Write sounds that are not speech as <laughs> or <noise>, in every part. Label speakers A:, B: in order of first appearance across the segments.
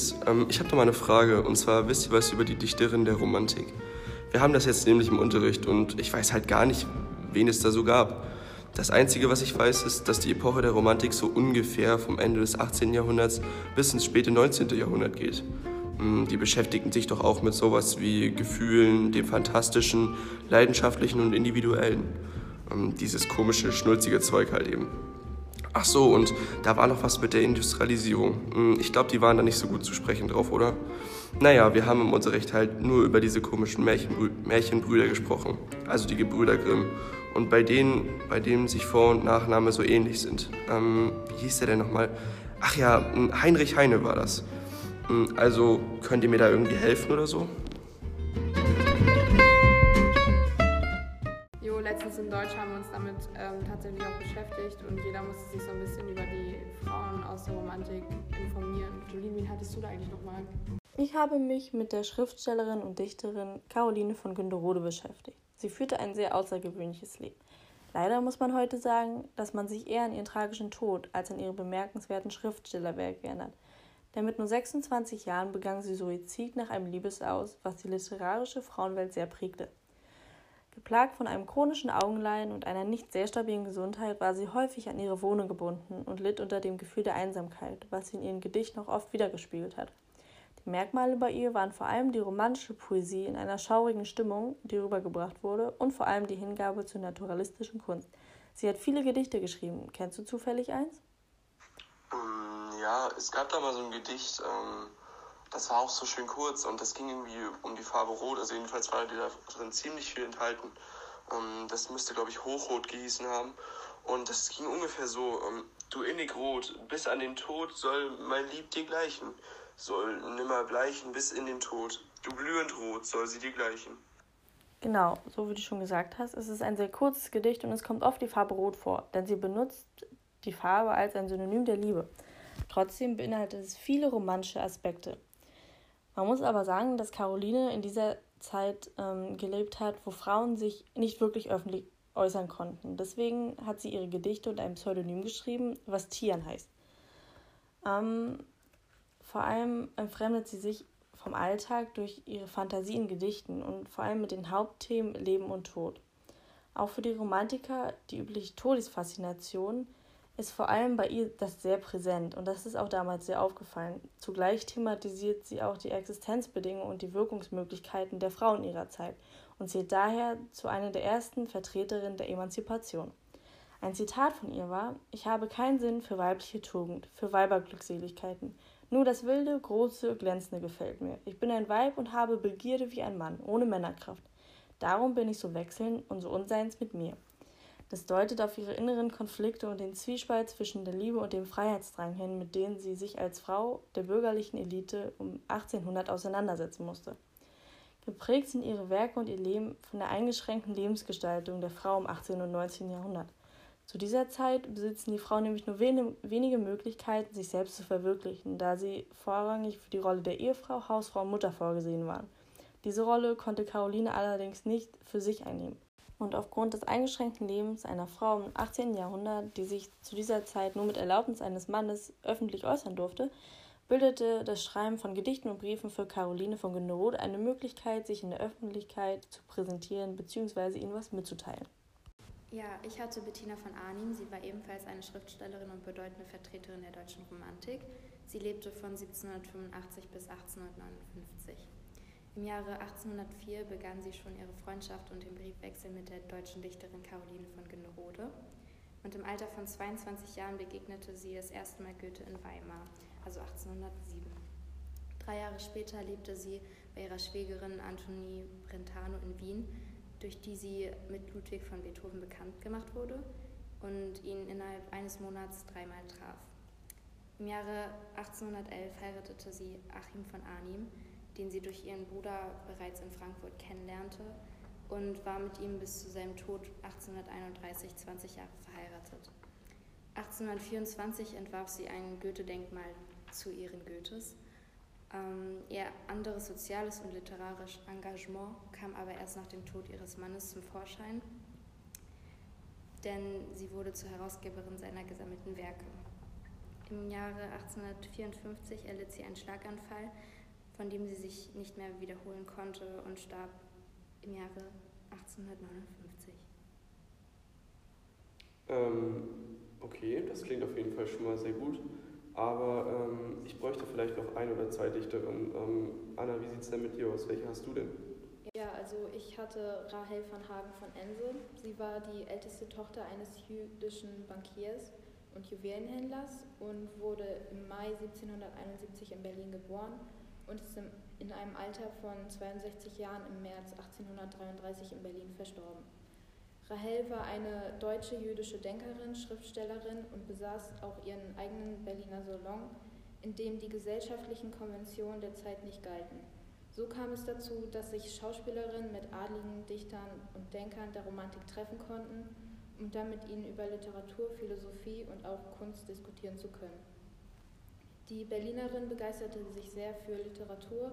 A: Mädels, ähm, ich habe da mal eine Frage. Und zwar, wisst ihr was über die Dichterin der Romantik? Wir haben das jetzt nämlich im Unterricht und ich weiß halt gar nicht, wen es da so gab. Das Einzige, was ich weiß, ist, dass die Epoche der Romantik so ungefähr vom Ende des 18. Jahrhunderts bis ins späte 19. Jahrhundert geht. Hm, die beschäftigten sich doch auch mit sowas wie Gefühlen, dem Fantastischen, Leidenschaftlichen und Individuellen. Hm, dieses komische, schnulzige Zeug halt eben. Ach so, und da war noch was mit der Industrialisierung. Hm, ich glaube, die waren da nicht so gut zu sprechen drauf, oder? Naja, wir haben im Unterricht halt nur über diese komischen Märchenbrü Märchenbrüder gesprochen, also die Gebrüder Grimm. Und bei denen, bei denen sich Vor- und Nachname so ähnlich sind. Ähm, wie hieß der denn nochmal? Ach ja, Heinrich Heine war das. Also könnt ihr mir da irgendwie helfen oder so?
B: Deutsch haben wir uns damit ähm, tatsächlich auch beschäftigt und jeder musste sich so ein bisschen über die Frauen aus der Romantik informieren. Jolien, wen hattest du da eigentlich nochmal?
C: Ich habe mich mit der Schriftstellerin und Dichterin Caroline von Günderode beschäftigt. Sie führte ein sehr außergewöhnliches Leben. Leider muss man heute sagen, dass man sich eher an ihren tragischen Tod als an ihre bemerkenswerten Schriftstellerwerke erinnert denn mit nur 26 Jahren begann sie Suizid nach einem Liebesaus, was die literarische Frauenwelt sehr prägte. Geplagt von einem chronischen Augenleiden und einer nicht sehr stabilen Gesundheit war sie häufig an ihre Wohnung gebunden und litt unter dem Gefühl der Einsamkeit, was sie in ihren Gedichten auch oft wiedergespiegelt hat. Die Merkmale bei ihr waren vor allem die romantische Poesie in einer schaurigen Stimmung, die rübergebracht wurde, und vor allem die Hingabe zur naturalistischen Kunst. Sie hat viele Gedichte geschrieben. Kennst du zufällig eins?
A: Ja, es gab da mal so ein Gedicht, ähm, das war auch so schön kurz und das ging irgendwie um die Farbe Rot. Also jedenfalls war da drin ziemlich viel enthalten. Ähm, das müsste, glaube ich, Hochrot gehießen haben. Und das ging ungefähr so, ähm, du innig rot, bis an den Tod soll mein Lieb dir gleichen. Soll nimmer bleichen bis in den Tod. Du glühend rot soll sie dir gleichen.
C: Genau, so wie du schon gesagt hast, es ist ein sehr kurzes Gedicht und es kommt oft die Farbe Rot vor, denn sie benutzt die Farbe als ein Synonym der Liebe. Trotzdem beinhaltet es viele romantische Aspekte. Man muss aber sagen, dass Caroline in dieser Zeit ähm, gelebt hat, wo Frauen sich nicht wirklich öffentlich äußern konnten. Deswegen hat sie ihre Gedichte unter einem Pseudonym geschrieben, was Tian heißt. Ähm, vor allem entfremdet sie sich vom Alltag durch ihre Fantasie in Gedichten und vor allem mit den Hauptthemen Leben und Tod. Auch für die Romantiker die übliche Todesfaszination ist vor allem bei ihr das sehr präsent und das ist auch damals sehr aufgefallen. Zugleich thematisiert sie auch die Existenzbedingungen und die Wirkungsmöglichkeiten der Frauen ihrer Zeit und zählt daher zu einer der ersten Vertreterinnen der Emanzipation. Ein Zitat von ihr war: Ich habe keinen Sinn für weibliche Tugend, für Weiberglückseligkeiten. Nur das wilde, große, glänzende gefällt mir. Ich bin ein Weib und habe Begierde wie ein Mann, ohne Männerkraft. Darum bin ich so wechselnd und so unseins mit mir. Das deutet auf ihre inneren Konflikte und den Zwiespalt zwischen der Liebe und dem Freiheitsdrang hin, mit denen sie sich als Frau der bürgerlichen Elite um 1800 auseinandersetzen musste. Geprägt sind ihre Werke und ihr Leben von der eingeschränkten Lebensgestaltung der Frau im 18. und 19. Jahrhundert. Zu dieser Zeit besitzen die Frauen nämlich nur wenige Möglichkeiten, sich selbst zu verwirklichen, da sie vorrangig für die Rolle der Ehefrau, Hausfrau und Mutter vorgesehen waren. Diese Rolle konnte Caroline allerdings nicht für sich einnehmen und aufgrund des eingeschränkten Lebens einer Frau im 18. Jahrhundert, die sich zu dieser Zeit nur mit Erlaubnis eines Mannes öffentlich äußern durfte, bildete das Schreiben von Gedichten und Briefen für Caroline von Günderode eine Möglichkeit, sich in der Öffentlichkeit zu präsentieren bzw. ihnen was mitzuteilen.
D: Ja, ich hatte Bettina von Arnim. Sie war ebenfalls eine Schriftstellerin und bedeutende Vertreterin der deutschen Romantik. Sie lebte von 1785 bis 1859. Im Jahre 1804 begann sie schon ihre Freundschaft und den Briefwechsel mit der deutschen Dichterin Caroline von Günderode. Und im Alter von 22 Jahren begegnete sie das erste Mal Goethe in Weimar, also 1807. Drei Jahre später lebte sie bei ihrer Schwägerin Antonie Brentano in Wien, durch die sie mit Ludwig von Beethoven bekannt gemacht wurde und ihn innerhalb eines Monats dreimal traf. Im Jahre 1811 heiratete sie Achim von Arnim, den sie durch ihren Bruder bereits in Frankfurt kennenlernte und war mit ihm bis zu seinem Tod 1831 20 Jahre verheiratet. 1824 entwarf sie ein Goethe-Denkmal zu Ehren Goethes. Ähm, ihr anderes soziales und literarisches Engagement kam aber erst nach dem Tod ihres Mannes zum Vorschein, denn sie wurde zur Herausgeberin seiner gesammelten Werke. Im Jahre 1854 erlitt sie einen Schlaganfall, von dem sie sich nicht mehr wiederholen konnte und starb im Jahre 1859.
A: Ähm, okay, das klingt auf jeden Fall schon mal sehr gut. Aber ähm, ich bräuchte vielleicht noch ein oder zwei Dichterinnen. Ähm, Anna, wie sieht es denn mit dir aus? Welche hast du denn?
E: Ja, also ich hatte Rahel van Hagen von Ense. Sie war die älteste Tochter eines jüdischen Bankiers und Juwelenhändlers und wurde im Mai 1771 in Berlin geboren und ist in einem Alter von 62 Jahren im März 1833 in Berlin verstorben. Rahel war eine deutsche jüdische Denkerin, Schriftstellerin und besaß auch ihren eigenen Berliner Salon, in dem die gesellschaftlichen Konventionen der Zeit nicht galten. So kam es dazu, dass sich Schauspielerinnen mit adligen Dichtern und Denkern der Romantik treffen konnten, um dann mit ihnen über Literatur, Philosophie und auch Kunst diskutieren zu können. Die Berlinerin begeisterte sich sehr für Literatur,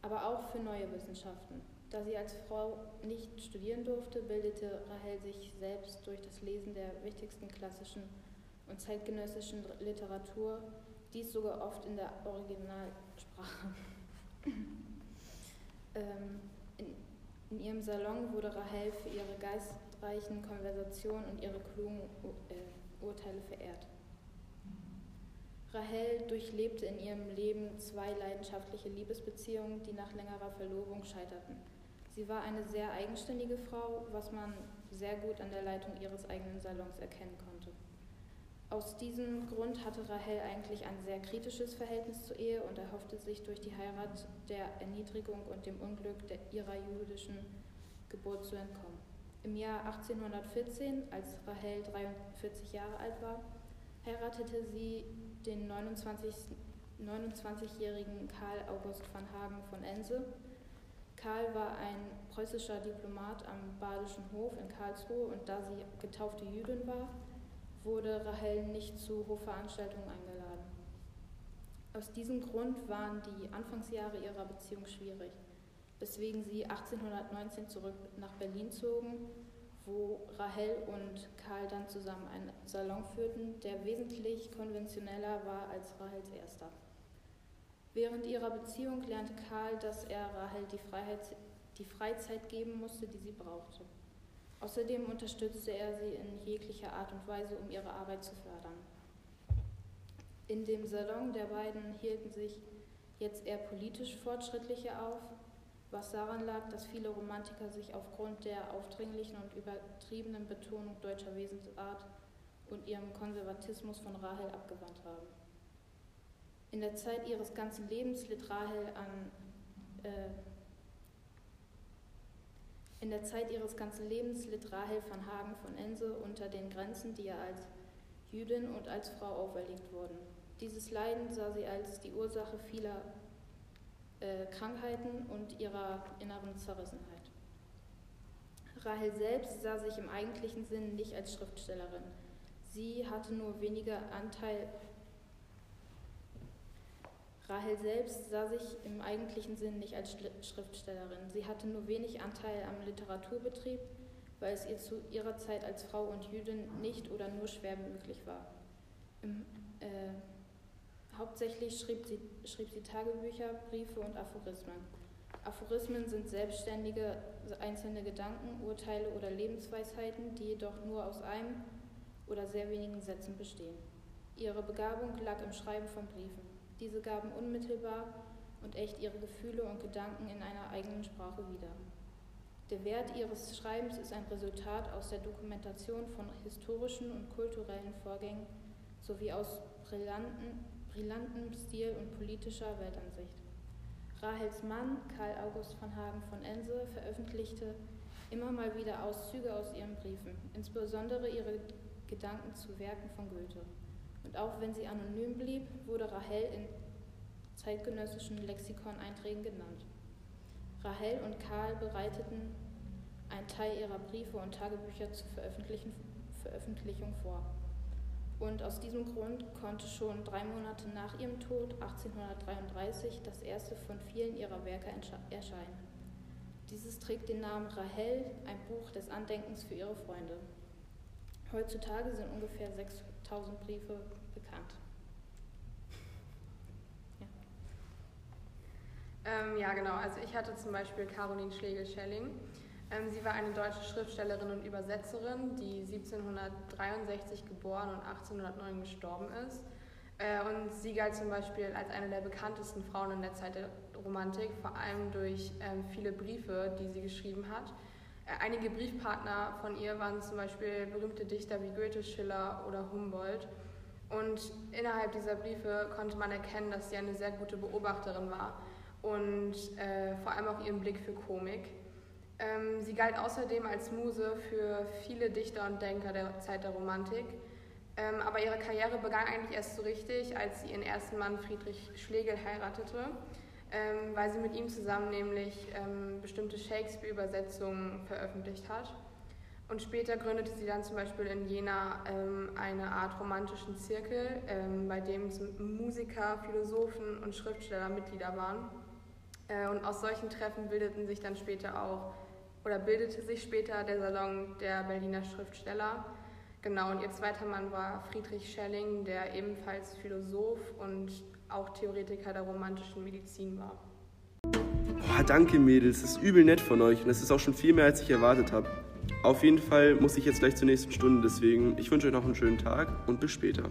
E: aber auch für neue Wissenschaften. Da sie als Frau nicht studieren durfte, bildete Rahel sich selbst durch das Lesen der wichtigsten klassischen und zeitgenössischen Literatur, dies sogar oft in der Originalsprache. <laughs> ähm, in, in, ihrem Salon wurde Rahel für ihre geistreichen Konversationen und ihre klugen äh, Urteile verehrt. Rahel durchlebte in ihrem Leben zwei leidenschaftliche Liebesbeziehungen, die nach längerer Verlobung scheiterten. Sie war eine sehr eigenständige Frau, was man sehr gut an der Leitung ihres eigenen Salons erkennen konnte. Aus diesem Grund hatte Rahel eigentlich ein sehr kritisches Verhältnis zur Ehe und erhoffte sich durch die Heirat der Erniedrigung und dem Unglück ihrer jüdischen Geburt zu entkommen. Im Jahr 1814, als Rahel 43 Jahre alt war, heiratete sie den 29-jährigen 29 Karl August van Hagen von Ense, Karl war ein preußischer Diplomat am Badischen Hof in Karlsruhe und da sie getaufte Jüdin war, wurde Rahel nicht zu Hofveranstaltungen eingeladen. Aus diesem Grund waren die Anfangsjahre ihrer Beziehung schwierig, weswegen sie 1819 zurück nach Berlin zogen, wo Rahel und Karl dann zusammen einen Salon führten, der wesentlich konventioneller war als Rahels erster. Während ihrer Beziehung lernte Karl, dass er Rahel die, Freiheit, die Freizeit geben musste, die sie brauchte. Außerdem unterstützte er sie in jeglicher Art und Weise, um ihre Arbeit zu fördern. In dem Salon der beiden hielten sich jetzt eher politisch Fortschrittliche auf, was daran lag, dass viele Romantiker sich aufgrund der aufdringlichen und übertriebenen Betonung deutscher Wesensart und ihrem Konservatismus von Rahel abgewandt haben. In der Zeit ihres ganzen Lebens litt Rahel an äh, in der Zeit ihres ganzen Lebens litt Rahel van Hagen von Ense unter den Grenzen, die ihr als Jüdin und als Frau auferlegt wurden. Dieses Leiden sah sie als die Ursache vieler äh, Krankheiten und ihrer inneren Zerrissenheit. Rahel selbst sah sich im eigentlichen Sinn nicht als Schriftstellerin. Sie hatte nur weniger Anteil Rahel selbst sah sich im eigentlichen Sinn nicht als Schriftstellerin. Sie hatte nur wenig Anteil am Literaturbetrieb, weil es ihr zu ihrer Zeit als Frau und Jüdin nicht oder nur schwer möglich war. Im, äh, hauptsächlich schrieb sie, schrieb sie Tagebücher, Briefe und Aphorismen. Aphorismen sind selbstständige einzelne Gedanken, Urteile oder Lebensweisheiten, die jedoch nur aus einem oder sehr wenigen Sätzen bestehen. Ihre Begabung lag im Schreiben von Briefen. Diese gaben unmittelbar und echt ihre Gefühle und Gedanken in einer eigenen Sprache wieder. Der Wert ihres Schreibens ist ein Resultat aus der Dokumentation von historischen und kulturellen Vorgängen sowie aus brillanten, brillantem Stil und politischer Weltansicht. Rahels Mann, Karl August von Hagen von Ense, veröffentlichte immer mal wieder Auszüge aus ihren Briefen, insbesondere ihre Gedanken zu Werken von Goethe. Und auch wenn sie anonym blieb, wurde Rahel in zeitgenössischen Lexikoneinträgen genannt. Rahel und Karl bereiteten einen Teil ihrer Briefe und Tagebücher zur Veröffentlichung vor. Und aus diesem Grund konnte schon drei Monate nach ihrem Tod 1833 das erste von vielen ihrer Werke erscheinen. Dieses trägt den Namen Rahel, ein Buch des Andenkens für ihre Freunde. Heutzutage sind ungefähr 6000 Briefe bekannt. Ja.
B: Ähm, ja, genau. Also ich hatte zum Beispiel Caroline Schlegel-Schelling. Ähm, sie war eine deutsche Schriftstellerin und Übersetzerin, die 1763 geboren und 1809 gestorben ist. Äh, und sie galt zum Beispiel als eine der bekanntesten Frauen in der Zeit der Romantik, vor allem durch ähm, viele Briefe, die sie geschrieben hat. Äh, einige Briefpartner von ihr waren zum Beispiel berühmte Dichter wie Goethe, Schiller oder Humboldt. Und innerhalb dieser Briefe konnte man erkennen, dass sie eine sehr gute Beobachterin war und äh, vor allem auch ihren Blick für Komik. Ähm, sie galt außerdem als Muse für viele Dichter und Denker der Zeit der Romantik. Ähm, aber ihre Karriere begann eigentlich erst so richtig, als sie ihren ersten Mann Friedrich Schlegel heiratete, ähm, weil sie mit ihm zusammen nämlich ähm, bestimmte Shakespeare-Übersetzungen veröffentlicht hat. Und später gründete sie dann zum Beispiel in Jena ähm, eine Art romantischen Zirkel, ähm, bei dem Musiker, Philosophen und Schriftsteller Mitglieder waren. Äh, und aus solchen Treffen bildeten sich dann später auch, oder bildete sich später der Salon der Berliner Schriftsteller. Genau, und ihr zweiter Mann war Friedrich Schelling, der ebenfalls Philosoph und auch Theoretiker der romantischen Medizin war.
A: Boah, danke Mädels, das ist übel nett von euch und das ist auch schon viel mehr, als ich erwartet habe. Auf jeden Fall muss ich jetzt gleich zur nächsten Stunde, deswegen ich wünsche euch noch einen schönen Tag und bis später.